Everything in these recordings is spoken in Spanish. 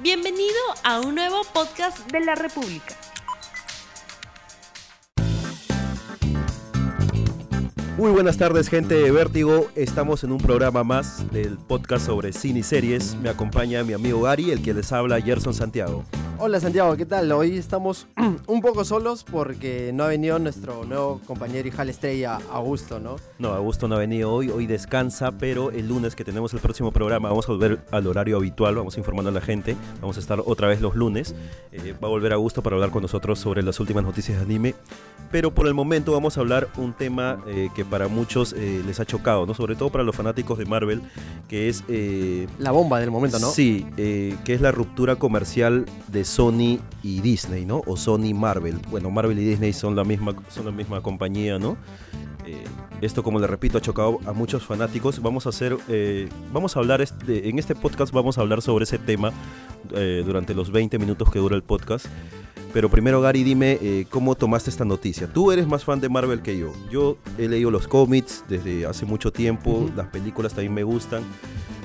Bienvenido a un nuevo podcast de la República. Muy buenas tardes, gente de Vértigo. Estamos en un programa más del podcast sobre cine y series. Me acompaña mi amigo Gary, el que les habla, Gerson Santiago. Hola Santiago, ¿qué tal? Hoy estamos un poco solos porque no ha venido nuestro nuevo compañero y jale estrella, Augusto, ¿no? No, Augusto no ha venido hoy, hoy descansa, pero el lunes que tenemos el próximo programa vamos a volver al horario habitual, vamos informando a la gente, vamos a estar otra vez los lunes. Eh, va a volver Augusto para hablar con nosotros sobre las últimas noticias de anime, pero por el momento vamos a hablar un tema eh, que para muchos eh, les ha chocado, ¿no? Sobre todo para los fanáticos de Marvel, que es... la bomba del momento, ¿no? Sí, que es la ruptura comercial de Sony y Disney, ¿no? O Sony Marvel. Bueno, Marvel y Disney son la misma, son la misma compañía, ¿no? Eh, esto, como le repito, ha chocado a muchos fanáticos. Vamos a hacer, eh, vamos a hablar, este, en este podcast vamos a hablar sobre ese tema eh, durante los 20 minutos que dura el podcast. Pero primero, Gary, dime cómo tomaste esta noticia. Tú eres más fan de Marvel que yo. Yo he leído los cómics desde hace mucho tiempo, las películas también me gustan.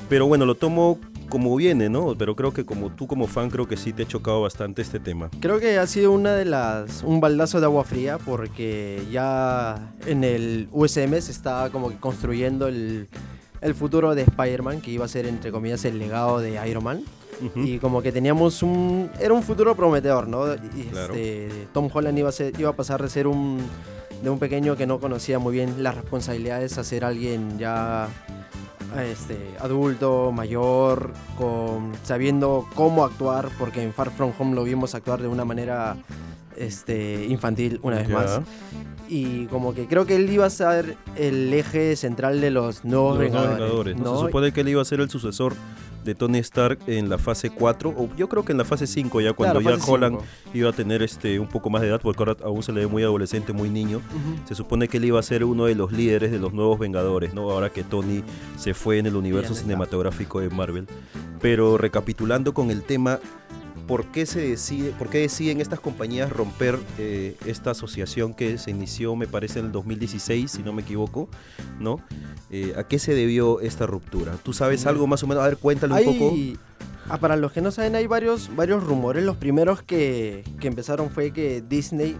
Pero bueno, lo tomo como viene, ¿no? Pero creo que como tú como fan creo que sí te ha chocado bastante este tema. Creo que ha sido una de las un baldazo de agua fría porque ya en el USM se está como que construyendo el, el futuro de Spider-Man que iba a ser entre comillas el legado de Iron Man. Y como que teníamos un... Era un futuro prometedor, ¿no? Y este, Tom Holland iba a, ser, iba a pasar de ser un... De un pequeño que no conocía muy bien las responsabilidades a ser alguien ya este, adulto, mayor, con, sabiendo cómo actuar, porque en Far From Home lo vimos actuar de una manera este, infantil una vez más. Y como que creo que él iba a ser el eje central de los nuevos Vengadores. ¿no? Se supone que él iba a ser el sucesor de Tony Stark en la fase 4, o yo creo que en la fase 5 ya cuando ya Holland iba a tener este un poco más de edad, porque ahora aún se le ve muy adolescente, muy niño, se supone que él iba a ser uno de los líderes de los nuevos Vengadores, ¿no? Ahora que Tony se fue en el universo cinematográfico de Marvel. Pero recapitulando con el tema, ¿por qué se decide, por qué deciden estas compañías romper eh, esta asociación que se inició, me parece, en el 2016, si no me equivoco, ¿no? Eh, ¿A qué se debió esta ruptura? ¿Tú sabes algo más o menos? A ver, cuéntale un poco. Ah, para los que no saben, hay varios, varios rumores. Los primeros que, que empezaron fue que Disney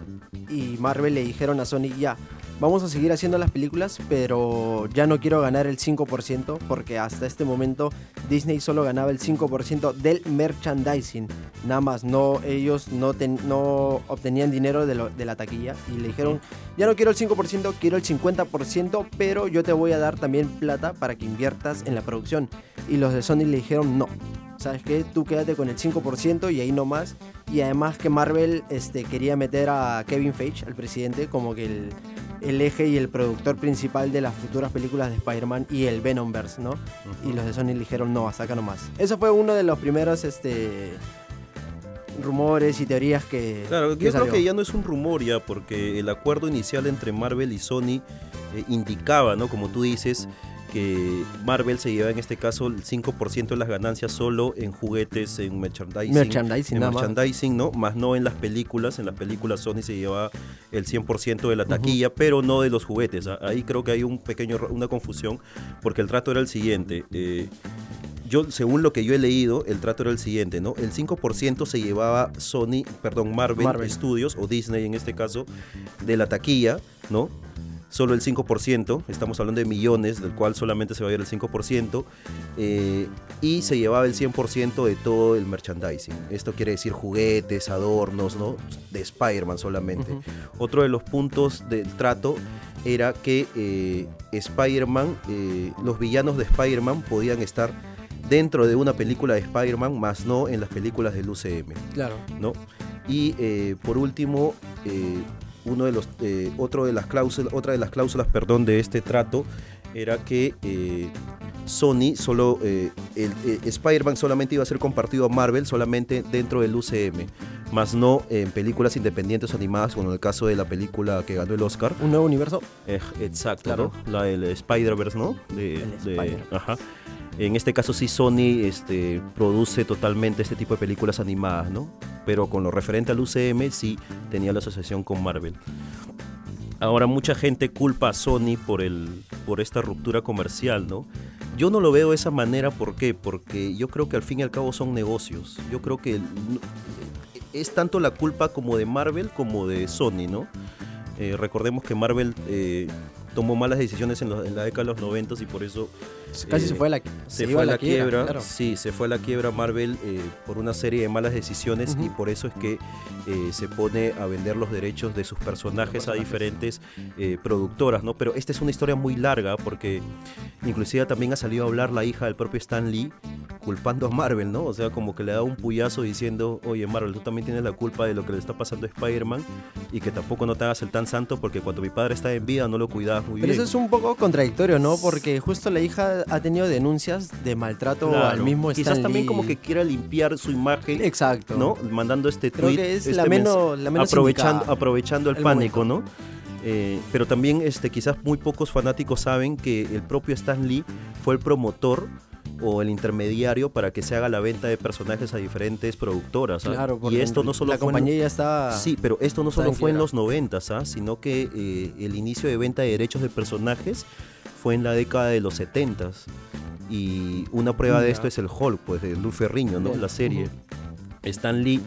y Marvel le dijeron a Sony, ya, vamos a seguir haciendo las películas, pero ya no quiero ganar el 5% porque hasta este momento Disney solo ganaba el 5% del merchandising. Nada más, no, ellos no, no obtenían dinero de, de, la taquilla y le dijeron, ya no quiero el 5%, quiero el 50%, pero yo te voy a dar también plata para que inviertas en la producción. Y los de Sony le dijeron, no, ¿sabes qué? Tú quédate con el 5% y ahí no más. Y además que Marvel este, quería meter a Kevin Feige, el presidente, como que el el eje y el productor principal de las futuras películas de Spider-Man y el Venomverse, ¿no? Y los de Sony dijeron, no, acá nomás. Eso fue uno de los primeros este, rumores y teorías que. Claro, yo creo que ya no es un rumor ya, porque el acuerdo inicial entre Marvel y Sony eh, indicaba, ¿no? Como tú dices que Marvel se lleva en este caso el 5% de las ganancias solo en juguetes, en merchandising. Merchandising, en merchandising, ¿no? Más no en las películas. En las películas Sony se lleva el 100% de la taquilla, pero no de los juguetes. Ahí creo que hay un pequeño, una confusión, porque el trato era el siguiente. Eh, yo, según lo que yo he leído, el trato era el siguiente, ¿no? El 5% se llevaba Sony, perdón, Marvel, Marvel Studios, o Disney en este caso, de la taquilla, ¿no? Solo el 5%, estamos hablando de millones, del cual solamente se va a ir el 5%, eh, y se llevaba el 100% de todo el merchandising. Esto quiere decir juguetes, adornos, ¿no? De Spider-Man solamente. Otro de los puntos del trato era que eh, Spider-Man, eh, los villanos de Spider-Man podían estar dentro de una película de Spider-Man, más no en las películas del UCM. Claro. ¿no? Y por último, uno de los, eh, otro de las cláusulas, otra de las cláusulas perdón, de este trato era que eh, Sony solo, eh, el, Spider-Man solamente iba a ser compartido a Marvel solamente dentro del UCM, más no en películas independientes animadas, como en el caso de la película que ganó el Oscar. ¿Un nuevo universo? exacto, La del Spider-Verse, ¿no? De, ajá. En este caso sí Sony este, produce totalmente este tipo de películas animadas, ¿no? Pero con lo referente al UCM sí tenía la asociación con Marvel. Ahora mucha gente culpa a Sony por, el, por esta ruptura comercial, ¿no? yo no lo veo de esa manera, ¿por qué? Porque yo creo que al fin y al cabo son negocios. Yo creo que es tanto la culpa como de Marvel como de Sony, ¿no? Eh, recordemos que Marvel eh, tomó malas decisiones en, la década de los 90 y por eso... Casi se fue a la, se, fue a la, quiebra. Sí, se fue a la quiebra Marvel eh, por una serie de malas decisiones y por eso es que se pone a vender los derechos de sus personajes, a diferentes productoras, ¿no? Pero esta es una historia muy larga porque inclusive también ha salido a hablar la hija del propio Stan Lee culpando a Marvel, ¿no? O sea, como que le da un puyazo diciendo, oye Marvel, tú también tienes la culpa de lo que le está pasando a Spider-Man y que tampoco no te hagas el tan santo porque cuando mi padre estaba en vida no lo cuidabas muy bien. Pero eso es un poco contradictorio, ¿no? Porque justo la hija ha tenido denuncias de maltrato al mismo Stan Quizás también como que quiera limpiar su imagen. Exacto. ¿No? Mandando este Creo tweet. que es este la, menos, aprovechando, aprovechando el, pánico, ¿no? Eh, pero también este, quizás muy pocos fanáticos saben que el propio Stan Lee fue el promotor o el intermediario para que se haga la venta de personajes a diferentes productoras. Claro, y esto no solo la compañía ya está. Sí, pero esto no solo fue en los 90, ¿ah? sino que eh, el inicio de venta de derechos de personajes fue en la década de los 70 y una prueba de esto es el Hulk, pues de Lou Ferriño, ¿no? La serie. Stan Lee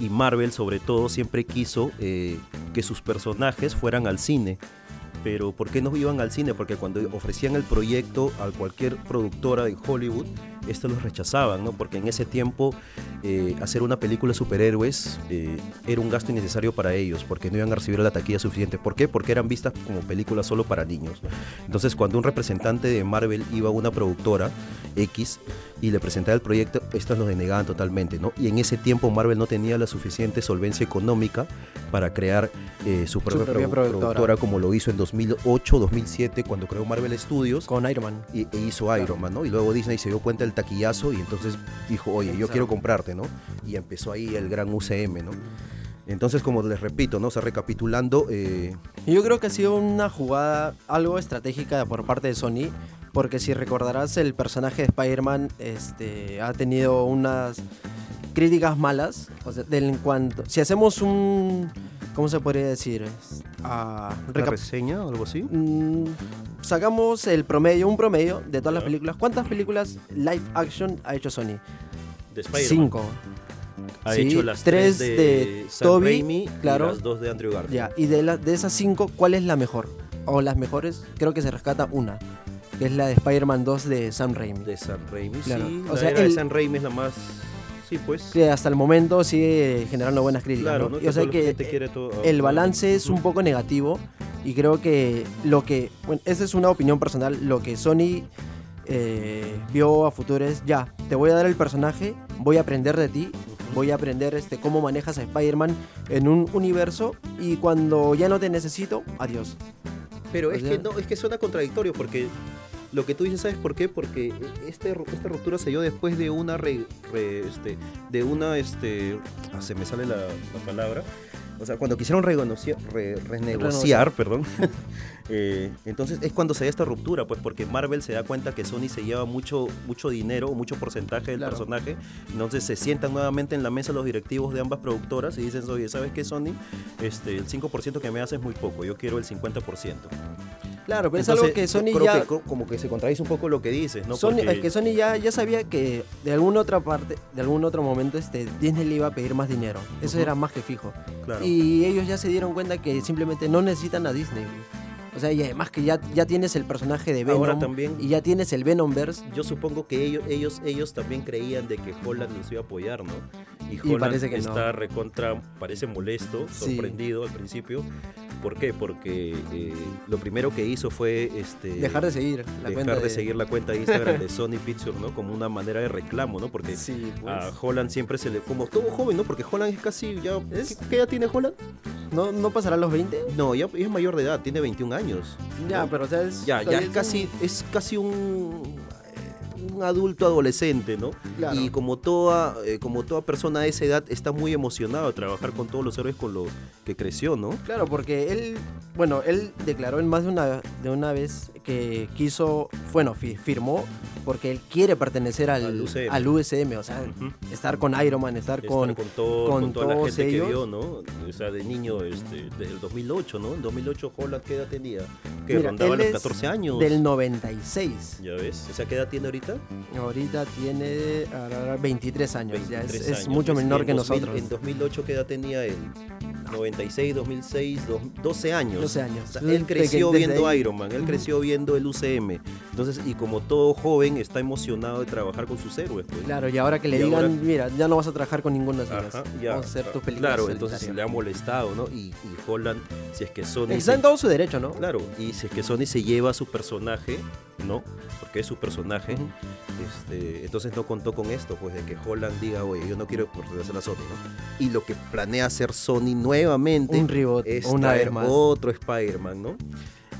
y Marvel sobre todo siempre quiso eh, que sus personajes fueran al cine pero ¿por qué no iban al cine? Porque cuando ofrecían el proyecto a cualquier productora de Hollywood, estos los rechazaban, ¿no? Porque en ese tiempo eh, hacer una película de superhéroes eh, era un gasto innecesario para ellos, porque no iban a recibir la taquilla suficiente. ¿Por qué? Porque eran vistas como películas solo para niños. Entonces, cuando un representante de Marvel iba a una productora X y le presentaba el proyecto, estos lo denegaban totalmente, ¿no? Y en ese tiempo Marvel no tenía la suficiente solvencia económica para crear eh, su propia, productora. como lo hizo en 2008, 2007, cuando creó Marvel Studios. Con Iron Man. Y, e hizo Iron Man, ¿no? Y luego Disney se dio cuenta del taquillazo y entonces dijo, oye, yo quiero comprarte, ¿no? Y empezó ahí el gran UCM, ¿no? Entonces, como les repito, ¿no? O sea, recapitulando... Eh... Yo creo que ha sido una jugada algo estratégica por parte de Sony, porque si recordarás, el personaje de Spider-Man este, ha tenido unas críticas malas. O sea, del, en cuanto, si hacemos un... ¿Cómo se podría decir? ¿Una reseña o algo así? Mm, sacamos el promedio, un promedio de todas las películas. ¿Cuántas películas live action ha hecho Sony? De Spider-Man. Cinco. Ha hecho las tres, de, Sam Raimi claro. y las dos de Andrew Garfield. Ya, y de, la, de esas cinco, ¿cuál es la mejor? O las mejores, creo que se rescata una, que es la de Spider-Man 2 de Sam Raimi. De Sam Raimi, claro. sí. O sea, de Sam Raimi es la más Sí, pues. Que hasta el momento sigue generando buenas críticas. Claro, ¿no? o sea que el balance es un poco negativo y creo que lo que, bueno, esa es una opinión personal, lo que Sony eh, vio a futuro es, ya, te voy a dar el personaje, voy a aprender de ti, voy a aprender este, cómo manejas a Spider-Man en un universo y cuando ya no te necesito, adiós. Pero es que no, es que suena contradictorio porque lo que tú dices, ¿sabes por qué? Porque este, esta ruptura se dio después de una este, de una este ah, se me sale la, palabra. O sea, cuando quisieron renegociar, perdón, eh, entonces es cuando se da esta ruptura, pues porque Marvel se da cuenta que Sony se lleva mucho, mucho dinero, mucho porcentaje del personaje, entonces se sientan nuevamente en la mesa los directivos de ambas productoras y dicen, oye, ¿sabes qué, Sony? Este, el 5% que me haces es muy poco, yo quiero el 50%. Claro, pero es algo que Sony ya... como que se contradice un poco lo que dices, ¿no? Sony, Es que Sony ya, ya sabía que de alguna otra parte, de algún otro momento, este, Disney le iba a pedir más dinero. Eso era más que fijo. Y ellos ya se dieron cuenta que simplemente no necesitan a Disney. O sea, y además que ya, ya tienes el personaje de Venom también, y ya tienes el Venomverse. Yo supongo que ellos, ellos, ellos también creían de que Holland nos iba a apoyar, ¿no? Y Holland parece que está recontra, parece molesto, sorprendido al principio, ¿Por qué? Porque eh, lo primero que hizo fue este, dejar de seguir la cuenta de... seguir la cuenta de Instagram de Sony Pictures, ¿no? Como una manera de reclamo, ¿no? Porque pues. a Holland siempre se le como todo joven, ¿no? Porque Holland es casi ya ¿qué, edad tiene Holland? ¿No, ¿No pasará los 20? No, ya es mayor de edad, tiene 21 años. Ya, pero o sea, es ya, ya es casi es casi un un adulto adolescente, ¿no? Y como toda, eh, como toda persona de esa edad está muy emocionado de trabajar con todos los héroes con los que creció, ¿no? Claro, porque él, bueno, él declaró en más de una, de una vez porque quiso, bueno, fi- firmó porque él quiere pertenecer al, Al UCM. al USM, o sea, Ujú. estar con Iron Man, estar, Estar con... con, todo- con con toda la gente ellos. que vio, ¿no? O sea, de niño, este, desde el 2008, ¿no? En 2008 Holland, ¿qué edad tenía? Que Mira, rondaba los es 14 años. Del 96. Ya ves, o sea, ¿qué edad tiene ahorita? Ahorita tiene ahora 23 años, ya es, 23 es años. mucho menor en que 2000 nosotros. En 2008, ¿qué edad tenía él? 96, 2006, dos- 12 años. 12 años. O sea, él creció desde viendo ahí- Iron Man, él creció viendo el UCM. Entonces, y como todo joven, está emocionado de trabajar con sus héroes. Pues. Claro, y ahora que le Y digan, ahora- mira, ya no vas a trabajar con ninguno de ya. Vamos a hacer tus películas. Claro, en entonces solitario. le ha molestado, ¿no? Y, y Holland, si es que Sony... Está en se- todo su derecho, ¿no? Claro, y si es que Sony se lleva a su personaje, ¿no? Porque es su personaje, este, entonces no contó con esto, pues de que Holland diga, oye, yo no quiero pertenecer a Sony, ¿no? Y lo que planea hacer Sony nuevamente Un reboot, es una vez traer más. otro Spider-Man, ¿no?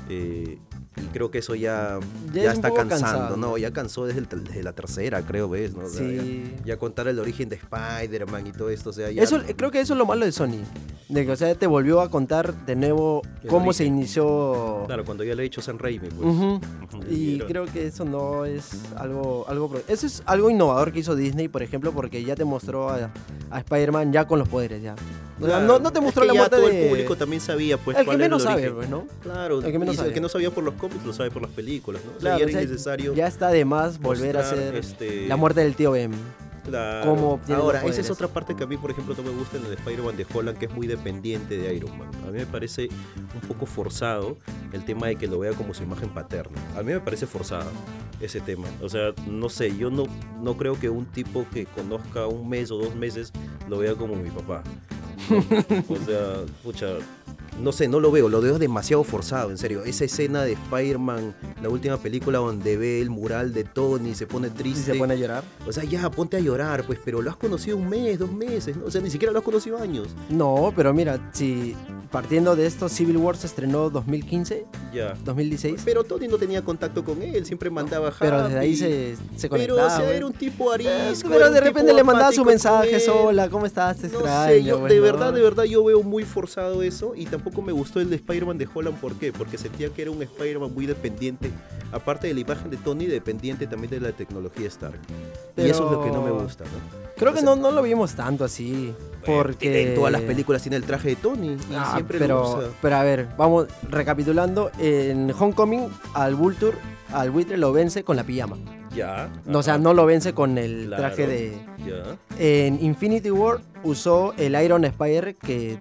Eh, y creo que eso ya, Ya ya, es está cansando, cansado. ¿no? Ya cansó desde, el- desde la tercera, creo, ¿ves? ¿no? O sea, ya- Sí. ya, contar el origen de Spider-Man y todo esto, o sea, ya... Eso, creo que eso es lo malo de Sony. De que, o sea, te volvió a contar de nuevo cómo se inició. Claro, cuando ya le he dicho San Raimi, pues. Ujú. Ujú, Y era- creo que eso no es algo, algo... Eso es algo innovador que hizo Disney, por ejemplo, porque ya te mostró a, a Spider-Man ya con los poderes, ya. Claro, no, no te es mostró que la ya muerte todo de... el público también sabía, pues, el que cuál era menos el sabe, pues, ¿no? Claro, El que menos sabe. el que no sabía por los cómics lo sabe por las películas, ¿no? O sea, Claro, ya era innecesario Ya está de más volver a hacer este, la muerte del tío Ben. Claro. los Ahora, esa es otra parte que a mí, por ejemplo, no me gusta en el Spider-Man de Holland, que es muy dependiente de Iron Man. A mí me parece un poco forzado el tema de que lo vea como su imagen paterna. A mí me parece forzado ese tema. O sea, no sé, yo no, no creo que un tipo que conozca un mes o dos meses lo vea como mi papá. No. O sea, pucha, no sé, no lo veo, lo veo demasiado forzado, en serio. Esa escena de Spider-Man, la última película donde ve el mural de Tony y se pone Y triste. se pone a llorar. O sea, ya, ponte a llorar, pues, pero lo has conocido un mes, dos meses, ¿no? o sea, ni siquiera lo has conocido años. No, pero mira, si partiendo de esto, Civil War se estrenó 2015, Ya. 2016. Pero Tony no tenía contacto con él, siempre mandaba Pero desde ahí se, se Pero, conectaba. o sea, era un tipo arisco. Eh, pero de repente le mandaba su mensaje él. sola, ¿cómo estás? Te No extraño. sé, yo, pues, de verdad, de verdad, yo veo muy forzado eso y tampoco me gustó el de Spider-Man de Holland. ¿Por qué? Porque sentía que era un Spider-Man muy dependiente, aparte de la imagen de Tony, dependiente también de la tecnología Stark. Y eso es lo que no me Pero- gusta, ¿no? Creo que no, no lo vimos tanto así. Porque. En todas las películas tiene el traje de Tony y Ah, siempre pero, lo usa. pero a ver, vamos recapitulando. En Homecoming, al Vulture, al buitre lo vence con la pijama. Ya. No, o sea, no lo vence con el claro, traje de. Ya. En Infinity War usó el Iron Spider que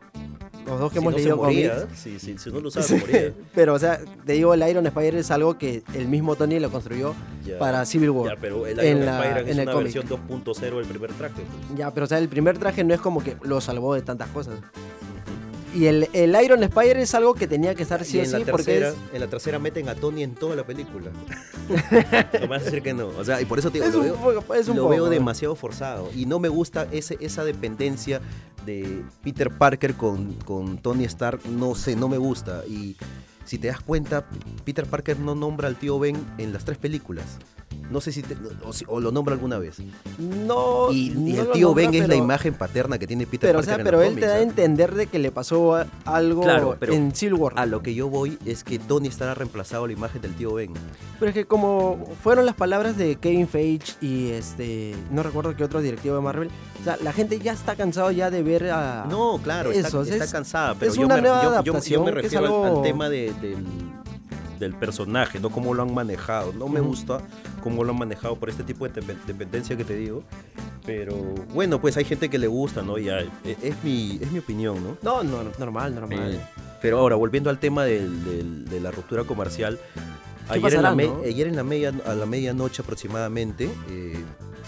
los dos que Si hemos no leído moría, cómics. si, si, si no lo se moría. pero, o sea, te digo, el Iron Spider es algo que el mismo Tony lo construyó Ya. para Civil War. Ya, pero el en Iron la- Spider en es el una cómic. versión 2.0 del primer traje. pues. Ya, pero o sea, el primer traje no es como que lo salvó de tantas cosas. Y el, el Iron Spider es algo que tenía que estar sí o en sí la, porque tercera, es, en la tercera meten a Tony en toda la película. no me vas a decir que no. O sea, y por eso te digo, es lo veo, poco, es un lo poco, veo ¿no? demasiado forzado. Y no me gusta ese, esa dependencia de Peter Parker con, con Tony Stark. No sé, no me gusta. Y si te das cuenta, Peter Parker no nombra al tío Ben en las tres películas. No sé si, te- o, si- o lo nombra alguna vez. No, Y, y no el tío Ben es la imagen paterna que tiene Peter Pero, o en pero los él te da a entender de que le pasó a- algo Claro, pero en Civil War. A lo que yo voy es que Tony estará reemplazado la imagen del tío Ben. Pero es que como fueron las palabras de Kevin Feige y este, no recuerdo qué otro directivo de Marvel, o sea, la gente ya está cansado ya de ver a... No, claro, Eso, está, está es- cansada, pero es yo, una me, nueva yo- yo- yo adaptación, me refiero al- tema de- del, del personaje, no cómo lo han manejado. No me gusta cómo lo han manejado por este tipo de depen- dependencia que te digo. Pero bueno, pues hay gente que le gusta, ¿no? Ya, e- es, mi, es mi opinión, ¿no? No, no, normal, normal. Eh, pero ahora, volviendo al tema del- del- de la ruptura comercial, ¿Qué ayer, en la, no? ayer en la media, a la medianoche aproximadamente, eh,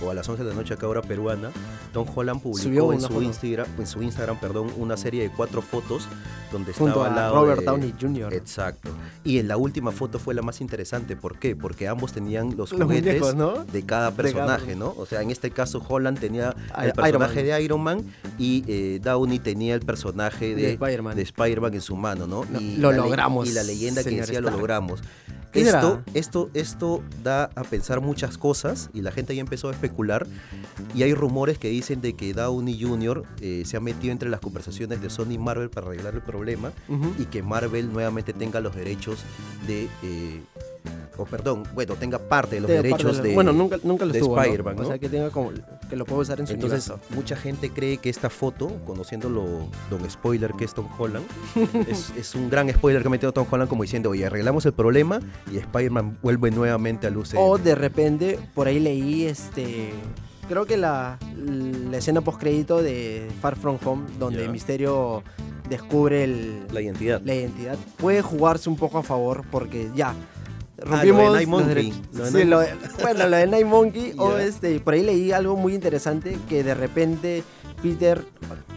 o a las 11 de la noche acá hora peruana, Tom Holland publicó en su, foto. Instagram, en su Instagram perdón, una serie de cuatro fotos donde Junto estaba al lado Robert de- Downey Jr. Exacto. Y en la última foto fue la más interesante. ¿Por qué? Porque ambos tenían los Los juguetes muñecos, ¿no? de cada De cada personaje, ¿no? O sea, en este caso Holland tenía el personaje de Iron Man y eh, Downey tenía el personaje De de, Spider-Man. de Spider-Man en su mano, ¿no? No, y lo logramos, Y la leyenda que decía lo Stark. logramos. ¿Qué Esto, esto, esto da a pensar muchas cosas y la gente ya empezó a especular y hay rumores que dicen de que Downey Jr. eh, se ha metido entre las conversaciones de Sony y Marvel para arreglar el problema y que Marvel nuevamente tenga los derechos de, eh, o perdón, bueno, tenga parte de los Tenga derechos de, bueno, nunca, nunca lo de. Spider-Man, O sea, que tenga como que lo puede usar en su Entonces, universo. mucha gente cree que esta foto, conociéndolo Don Spoiler que es Tom Holland, es, es un gran spoiler que ha metido Tom Holland como diciendo, oye, arreglamos el problema y Spider-Man vuelve nuevamente al UCM. O de repente, por ahí leí este. Creo que la, la escena post crédito de Far From Home, donde. Misterio descubre el, la identidad. la identidad, puede jugarse un poco a favor porque ya. Ah, Rompimos lo de Night los Monkey. derechos. Lo de Sí, Night- lo de- bueno, lo de Night Monkey. o este, por ahí leí algo muy interesante que de repente Peter,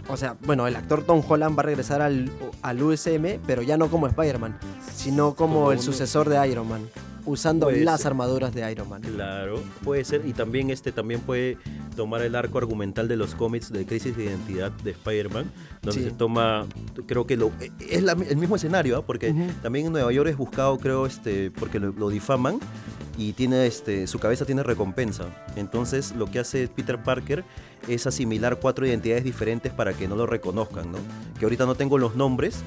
o sea, bueno, el actor Tom Holland va a regresar al, al USM, pero ya no como Spider-Man, sino como Como el sucesor de Iron Man, usando Puede las ser. armaduras de Iron Man. Claro, puede ser. Y también este también puede tomar el arco argumental de los cómics de Crisis de Identidad de Spider-Man, donde Sí. se toma, creo que lo, es la- el mismo escenario, ¿ah? porque también en Nueva York es buscado, creo, este, porque lo, lo difaman y tiene este, su cabeza tiene recompensa. Entonces lo que hace Peter Parker es asimilar cuatro identidades diferentes para que no lo reconozcan, ¿no? Que ahorita no tengo los nombres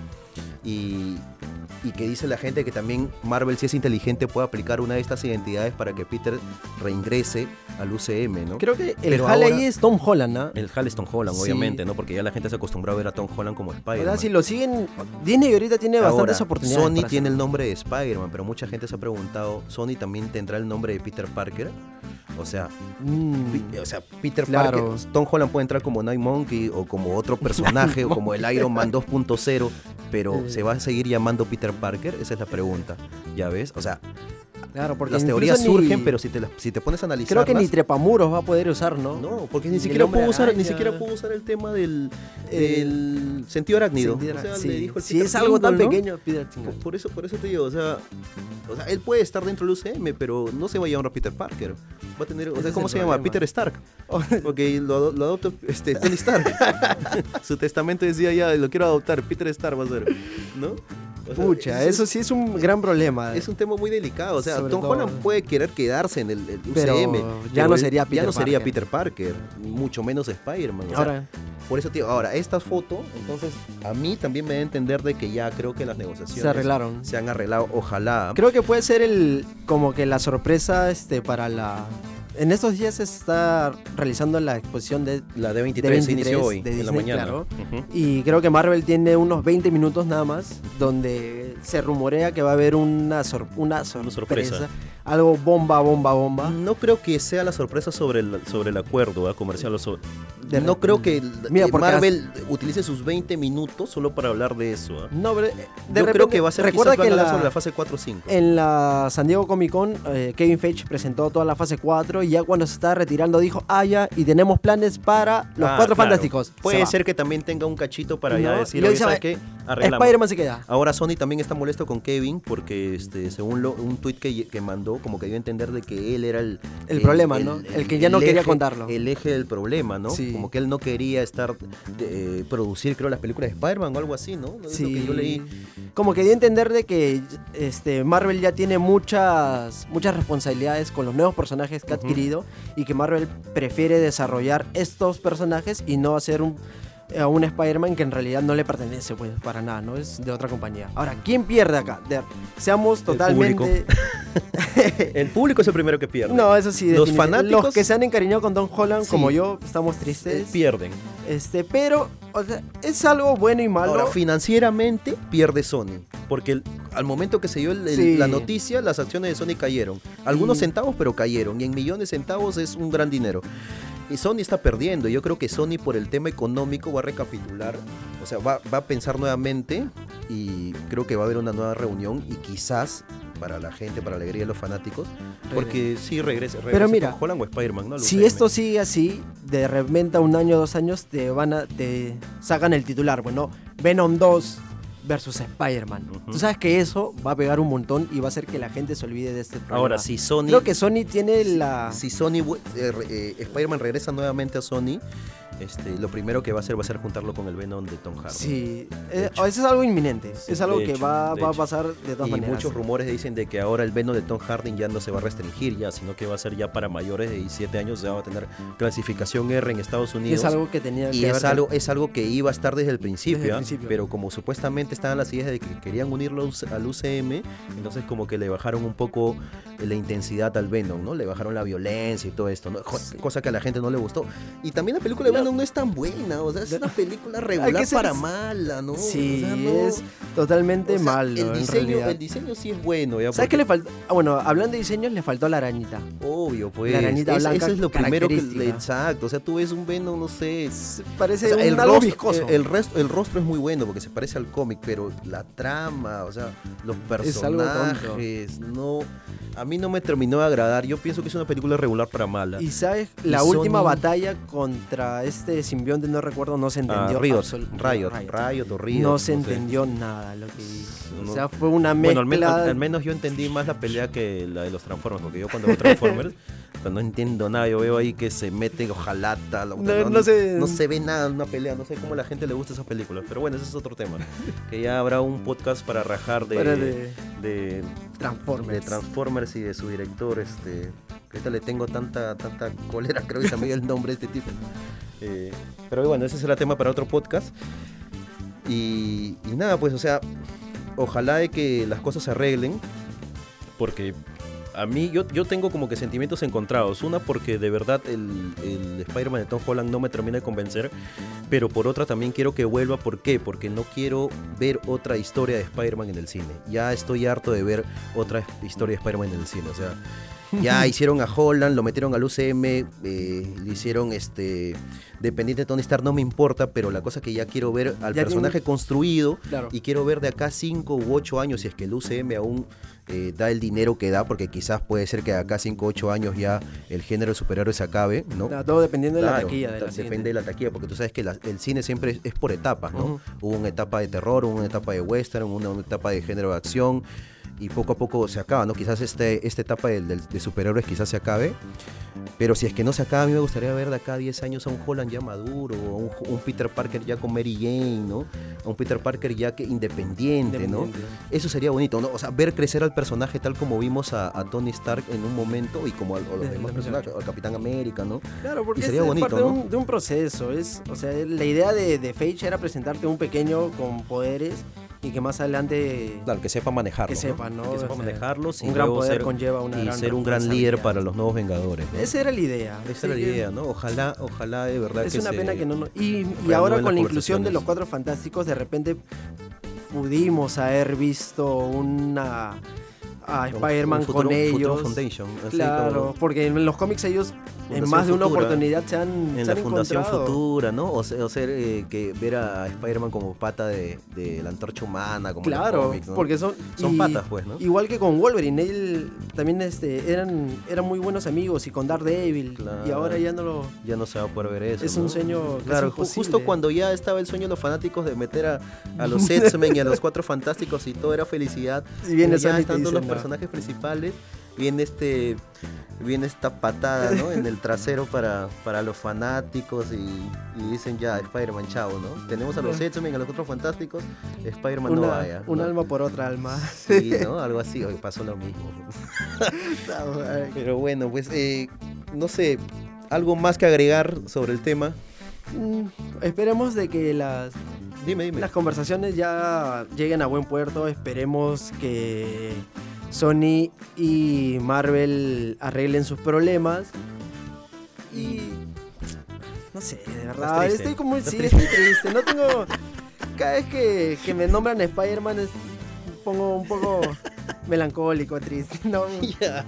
y, y que dice la gente que también Marvel, si es inteligente, puede aplicar una de estas identidades para que Peter reingrese al UCM, ¿no? Creo que el Pero jale ahora- ahí es Tom Holland, ¿ah? El Hal es Tom Holland, Sí. obviamente, ¿no? Porque ya la gente se acostumbró a ver a Tom Holland como O Spider-Man. sea, si lo siguen, Disney ahorita tiene Ahora, bastantes oportunidades. Sony tiene el nombre de Spider-Man, pero mucha gente se ha preguntado, ¿Sony también tendrá el nombre de Peter Parker? O sea, Mm, o sea, Peter Claro. Parker, Tom Holland puede entrar como Night Monkey o como otro personaje o como el Iron Man 2.0, pero. ¿se va a seguir llamando Peter Parker? Esa es la pregunta, ¿ya ves? O sea, claro, porque las teorías ni- surgen, pero si te, si te pones a analizar Creo que ni Trepamuros va a poder usar, ¿no? No, porque Ni ni el siquiera pudo usar, ni siquiera pudo usar el tema del, Eh, del sentido arácnido. Sentido- O sea, sí. le dijo el si Peter es algo tan pequeño, Peter Por, Tingle. por eso, por eso te digo, o sea, o sea, él puede estar dentro del UCM, pero no se va a llamar Peter Parker. Va a tener, o sea, ¿cómo el se llama? Peter Stark. Porque lo, ado- lo adopta este, Tony Stark. Su testamento decía ya, lo quiero adoptar, Peter Stark va a ser, ¿no? Pucha, es- eso sí es un gran problema. Es un tema muy delicado. O sea, Sobre Tom todo. Holland puede querer quedarse en el, el UCM. Pero ya no sería Ya Peter no sería Parker. Peter Parker, mucho menos Spider-Man. o sea, Ahora, por eso, tío, ahora, esta foto, entonces, a mí también me da a entender de que ya creo que las negociaciones se arreglaron. se han arreglado. Ojalá. Creo que puede ser el como que la sorpresa este para la en estos días se está realizando la exposición de la de 23, de se inició 23 hoy, de en la Disney, mañana. claro. Ujú. y creo que Marvel tiene unos 20 minutos nada más donde se rumorea que va a haber una sor- una sorpresa, sorpresa. algo bomba bomba bomba. No creo que sea la sorpresa sobre el, sobre el acuerdo ¿ah? comercial. o sobre- De no re- creo que Mira, eh, Marvel utilice sus 20 minutos solo para hablar de eso. ¿ah? No, pero, eh, de Yo repente, creo que va a ser recuerda que la- sobre la fase 4 o 5. En la San Diego Comic Con, eh, Kevin Feige presentó toda la fase 4 y ya cuando se estaba retirando dijo, ah, ya, y tenemos planes para los Ah, cuatro claro. fantásticos. Puede ser que también tenga un cachito para ya No, decir, oye, ¿sabes qué? Spider-Man se queda. Ahora Sony también está molesto con Kevin porque este según lo- un tweet que, que mandó como que dio a entender de que él era el El problema, ¿no? El que ya no quería contarlo. el eje del problema no Sí. como que él no quería estar eh, producir creo las películas de Spider-Man o algo así no Es lo que yo leí Como que dio a entender de que este, Marvel ya tiene muchas, muchas responsabilidades con los nuevos personajes que ha. Y que Marvel prefiere desarrollar estos personajes y no hacer un, a un Spider-Man que en realidad no le pertenece pues para nada, no es de otra compañía. Ahora, ¿quién pierde acá? De- seamos totalmente... el público es el primero que pierde no, eso sí, Los fanáticos- Los que se han encariñado con Tom Holland, Sí. como yo, estamos Eh, tristes. pierden Este, pero, o sea, es algo bueno y malo. Ahora, financieramente pierde Sony. Porque el- al momento que se dio el- el- Sí. la noticia, las acciones de Sony cayeron. Algunos Y- centavos, pero cayeron. Y en millones de centavos es un gran dinero. Y Sony está perdiendo. Yo creo que Sony, por el tema económico, va a recapitular. O sea, va, va a pensar nuevamente. Y creo que va a haber una nueva reunión. Y quizás, para la gente, para la alegría de los fanáticos. Porque sí regrese. regrese mira, Tom Holland o Spider-Man, ¿no? Si esto sigue así, de repente un año, dos años, te van a, te sacan el titular, bueno, Venom 2 versus Spider-Man. Tú sabes que eso va a pegar un montón y va a hacer que la gente se olvide de este problema. Ahora, si Sony. Creo que Sony tiene la... si Sony eh, eh, Spider-Man regresa nuevamente a Sony este, lo primero que va a hacer va a ser juntarlo con el Venom de Tom Hardy. Sí, eh, eso es algo inminente. Sí, es algo que va, va a pasar de todas y maneras. muchos rumores dicen de que ahora el Venom de Tom Hardy ya no se va a restringir ya, sino que va a ser ya para mayores de 17 años, ya va a tener clasificación R en Estados Y Unidos. es algo que tenía y que es haber- algo, es algo que iba a estar desde el principio, Desde el ¿ah? principio. pero como supuestamente estaban las ideas de que querían unirlo al UCM, entonces como que le bajaron un poco la intensidad al Venom, ¿no? Le bajaron la violencia y todo esto, ¿no? Cosa que a la gente no le gustó. Y también la película de Venom no es tan buena, o sea, es una película regular para mala, ¿no? Sí, O sea, no- es totalmente o sea, malo. El diseño, el diseño sí es bueno, ya. ¿Sabes qué le faltó? Ah, bueno, hablando de diseños, le faltó la arañita. Obvio, pues. La arañita es- blanca eso es lo primero que le exacto. O sea, tú ves un Venom, no sé. Parece o sea, un el, rostro, viscoso. el, el resto- el rostro es muy bueno porque se parece al cómic, pero la trama, o sea, los personajes, no. A mí no me terminó de agradar. Yo pienso que es una película regular para mala. y sabes, la Y última Sony- batalla contra este simbionte, no recuerdo, no se Ah, entendió. Riot, absol- Riot, Riot. Riot o Riot, no se entendió nada lo que. No. O sea, fue una mezcla. Bueno, al menos, al menos yo entendí más la pelea que la de los Transformers, porque yo cuando veo Transformers no entiendo nada, yo veo ahí que se meten ojalata, lo- No- no se- no se ve nada en una pelea, no sé cómo a la gente le gusta esas películas, pero bueno, ese es otro tema, que ya habrá un podcast para rajar de, Para de de, Transformers. de Transformers y de su director, este, ahorita le tengo tanta, tanta cólera, creo que también el nombre de este tipo. Eh, pero bueno, ese será tema para otro podcast. Y, y nada, pues, o sea, ojalá de que las cosas se arreglen, porque a mí yo, yo tengo como que sentimientos encontrados. Una porque de verdad el, el Spider-Man de Tom Holland no me termina de convencer, pero por otra también quiero que vuelva. ¿Por qué? Porque no quiero ver otra historia de Spider-Man en el cine. Ya estoy harto de ver otra historia de Spider-Man en el cine. O sea, ya hicieron a Holland, lo metieron al UCM, eh, le hicieron este dependiente de Tony Stark, no me importa, pero la cosa que ya quiero ver al Ya personaje tiene- construido Claro. y quiero ver de acá 5 u 8 años, si es que el UCM aún eh, da el dinero que da, porque quizás puede ser que de acá 5 o 8 años ya el género de superhéroes se acabe, ¿no? Todo dependiendo de la taquilla. De la depende de la taquilla, porque tú sabes que la- el cine siempre es, es por etapas, ¿no? Hubo una etapa de terror, hubo una etapa de western, una, una etapa de género de acción, y poco a poco se acaba, ¿no? Quizás este, esta etapa del- del- de, superhéroes quizás se acabe, pero si es que no se acaba, a mí me gustaría ver de acá a 10 años a un Holland ya maduro, a un, un Peter Parker ya con Mary Jane, ¿no? A un Peter Parker ya que independiente, ¿no? Eso sería bonito, ¿no? O sea, ver crecer al personaje tal como vimos a, a Tony Stark en un momento y como a, a los demás personajes, al Capitán América, ¿no? Claro, porque Y sería es bonito, parte de, ¿no? un, de un proceso. Es, o sea, la idea de, de Feige era presentarte un pequeño con poderes y que más adelante Claro, que sepa manejarlo. Que sepa, ¿no? Que sepa O sea, manejarlos y un gran poder ser, conlleva una y gran ser un gran líder para los nuevos Vengadores. ¿no? Esa era la idea. Esa era la idea, ¿no? Ojalá, ojalá de verdad Es que una se- pena que no... no- y, ahora con la inclusión de los Cuatro Fantásticos, de repente pudimos haber visto una... A Spider-Man con ellos. Foundation, así Claro, como porque en los cómics ellos en más de una Futura, oportunidad se han en se la han Fundación encontrado. Futura, ¿no? O, se- o ser eh, que ver a Spider-Man como pata de, de la antorcha humana, como Claro, cómics, ¿no? porque son son y- patas, pues, ¿no? Igual que con Wolverine, él también este, eran, eran muy buenos amigos y con Daredevil. Y Claro. ahora ya no lo. ya no se va a poder ver eso. Es ¿no? un sueño Claro, justo cuando ya estaba el sueño de los fanáticos de meter a, a los X-Men y a los Cuatro Fantásticos y todo era felicidad. Y viene y ya y dice, los. Personajes principales. Viene este viene esta patada ¿no? en el trasero para, para los fanáticos y, y dicen ya Spider-Man chao, ¿no? Tenemos a los X-Men, a los Cuatro Fantásticos, Spider-Man no vaya. un ¿no? alma por otra alma. Sí, ¿no? Algo así, hoy pasó lo mismo. Pero bueno, pues eh, no sé, algo más que agregar sobre el tema. Mm, Esperemos de que las, Dime, dime. las conversaciones ya lleguen a buen puerto. Esperemos que Sony y Marvel arreglen sus problemas. Y. No sé, de verdad. triste, Estoy como. Sí, triste. estoy triste. No tengo. Cada vez que, que me nombran Spider-Man es- pongo un poco melancólico, triste. No, Ya.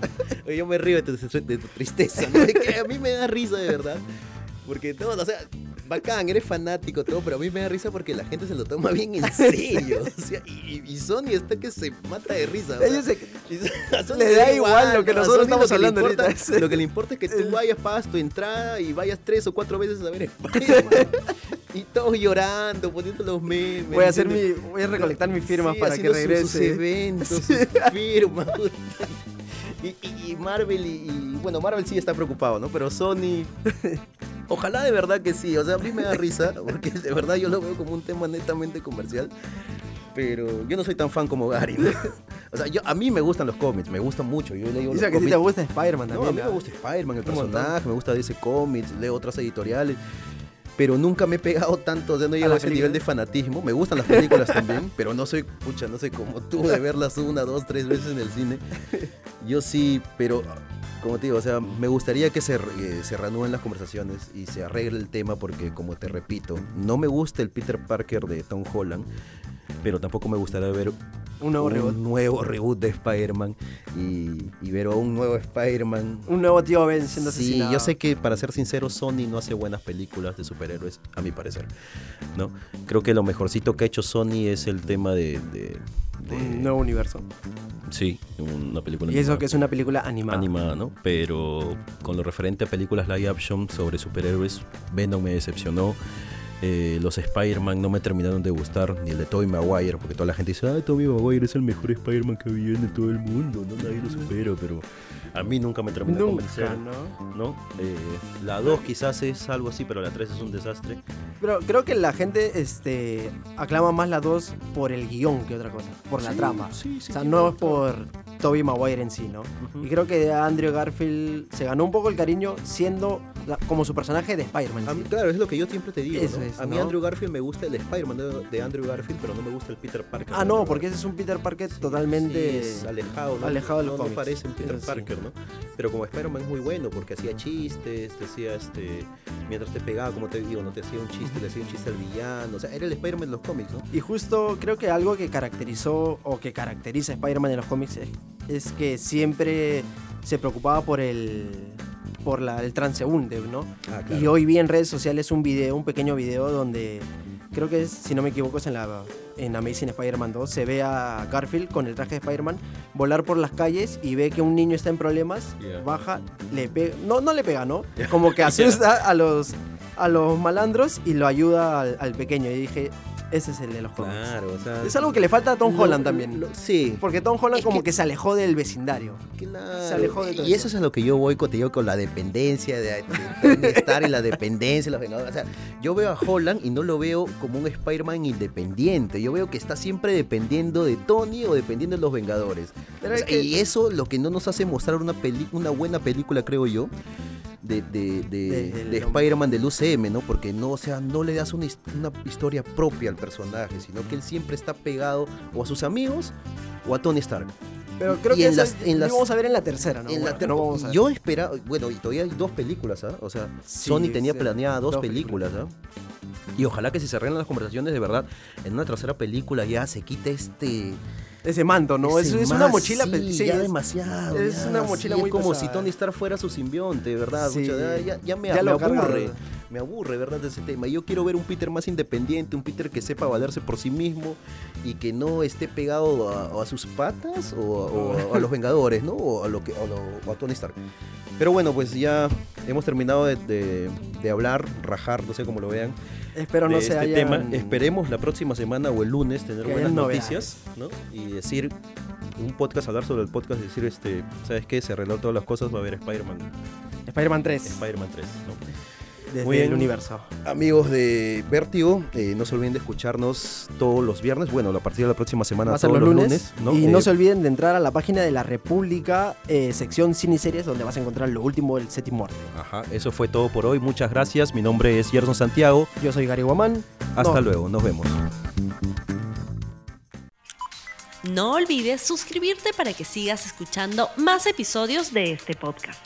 Yo me río de tu, de tu tristeza, ¿no? De que a mí me da risa de verdad. Porque todo, o sea, bacán, eres fanático, todo, pero a mí me da risa porque la gente se lo toma bien en serio. O sea, y, y Sony está que se mata de risa. ellos se- le da igual lo que nosotros estamos hablando importa- ahorita. Lo que le importa es que tú vayas, pagas tu entrada y vayas tres o cuatro veces a ver Spider-Man. y todos llorando, poniendo los memes. voy a hacer mi. Voy a recolectar mis firmas Sí, para que sus- regrese. Sus eventos, sus firmas. Y, y- y Marvel, y, y, bueno, Marvel sí está preocupado, ¿no? Pero Sony. Ojalá de verdad que sí. O sea, a mí me da risa, porque de verdad yo lo veo como un tema netamente comercial. Pero yo no soy tan fan como Gary. ¿no? O sea, yo, a mí me gustan los cómics, me gustan mucho. Yo leo Dice los que a ti te cómics. gusta Spider-Man No, también. a mí me gusta Spider-Man, el personaje, me gusta DC Comics, leo otras editoriales. Pero nunca me he pegado tanto, o sea, no ¿A llego a ese nivel de fanatismo. Me gustan las películas también, pero no soy, pucha, no sé como tú de verlas una, dos, tres veces en el cine. Yo sí, pero como te digo, o sea, me gustaría que se, eh, se reanuden las conversaciones y se arregle el tema porque, como te repito, no me gusta el Peter Parker de Tom Holland, pero tampoco me gustaría ver Un nuevo un reboot. nuevo reboot de Spider-Man y, y ver a un nuevo Spider-Man. Un nuevo tío Ben siendo Sí, asesinado. yo sé que para ser sincero, Sony no hace buenas películas de superhéroes, a mi parecer. ¿no? Creo que lo mejorcito que ha hecho Sony es el tema de. de- de- Un nuevo universo. Sí, una película Y eso animada. que es una película animada. animada, ¿no? Pero con lo referente a películas live action sobre superhéroes, Venom me decepcionó. Eh, los Spider-Man no me terminaron de gustar, ni el de Tobey Maguire, porque toda la gente dice, ah, Tobey Maguire es el mejor Spider-Man que había en todo el mundo, no nadie lo supera, pero a mí nunca me terminó de convencer. ¿no? ¿no? Eh, la 2 quizás es algo así, pero la 3 es un desastre. Pero creo que la gente este, aclama más la 2 por el guion que otra cosa, por la Sí, trama. sí, sí, o sea, no es por Toby Maguire en sí, ¿no? Y creo que Andrew Garfield se ganó un poco el cariño siendo la- como su personaje de Spider-Man. claro, es lo que yo siempre te digo. Eso ¿no? Es, a mí ¿no? Andrew Garfield me gusta el Spider-Man de, de Andrew Garfield, pero no me gusta el Peter Parker. Ah, no, porque ese es un Peter Parker Sí, totalmente alejado, ¿no? alejado de los no, no parece un Peter. Parker, ¿no? Pero como Spider-Man es muy bueno porque hacía chistes, te hacía este. Mientras te pegaba, como te digo, no te hacía un chiste, le hacía un chiste al villano. O sea, era el Spider-Man de los cómics, ¿no? Y justo creo que algo que caracterizó o que caracteriza a Spider-Man en los cómics es, es que siempre se preocupaba por el por la, el transeúnte, ¿no? Ah, Y hoy vi en redes sociales un video, un pequeño video donde creo que es, si no me equivoco, es en la en Amazing Spider-Man 2, se ve a Garfield con el traje de Spider-Man volar por las calles y ve que un niño está en problemas, Yeah. baja, le pega, no, no le pega, ¿no? Como que asusta a los a los malandros y lo ayuda al, al pequeño. Y dije, ese es el de los cómics. Claro, o sea. Es algo que le falta a Tom lo- Holland también. lo- sí. porque Tom Holland Es como que- que... se alejó del vecindario. Claro. Se alejó de todo y eso. eso es a lo que yo voy contigo con la dependencia de, Stark y la dependencia de los Vengadores. O sea, yo veo a Holland y no lo veo como un Spider-Man independiente. Yo veo que está siempre dependiendo de Tony o dependiendo de los Vengadores. Es que- Y eso lo que no nos hace mostrar una, peli una buena película, creo yo. De, de, de- de. Spider-Man del UCM, ¿no? Porque no, o sea, no le das una, his- una historia propia al personaje, sino que él siempre está pegado o a sus amigos o a Tony Stark. Pero creo Y que en eso las- en lo las- vamos a ver en la tercera, ¿no? En la ter- no vamos a ver. Yo esperaba, bueno, y todavía hay dos películas, ¿ah? O sea, Sí, Sony tenía sí, planeadas dos, dos películas, ¿ah? Y ojalá que si se arreglan las conversaciones de verdad, en una tercera película ya se quite este. Ese manto, ¿no? ese es, es una mochila. sí, sí, ya es- demasiado. es ya, una mochila sí, muy Es como pesada. si Tony Stark fuera su simbionte, verdad. Mucho, ya, me, Ya me lo carga- aburre. Me aburre, ¿verdad? Ese tema. Yo quiero ver un Peter más independiente, un Peter que sepa valerse por sí mismo y que no esté pegado a, sus patas o, o a, a los Vengadores, ¿no? O a, lo que, o lo- o a Tony Stark. Pero bueno, pues ya hemos terminado de, de- de hablar, rajar, no sé cómo lo vean, Espero no se este hayan- tema. Esperemos la próxima semana o el lunes tener Que buenas noticias, ¿no? Y decir un podcast, hablar sobre el podcast, decir, este, ¿sabes qué? Se arregló todas las cosas, va a haber Spider-Man, Spider-Man 3. Spider-Man 3, ¿no? Desde Muy el universo. Amigos de Vértigo, eh, no se olviden de escucharnos todos los viernes, bueno, a partir de la próxima semana, todos los los lunes. lunes, ¿no? Y Eh, no se olviden de entrar a la página de la República, eh, sección cine y series, donde vas a encontrar lo último del séptimo arte. Ajá, eso fue todo por hoy, muchas gracias, mi nombre es Gerson Santiago, Yo soy Gary Guamán. hasta No, luego, nos vemos. No olvides suscribirte para que sigas escuchando más episodios de este podcast.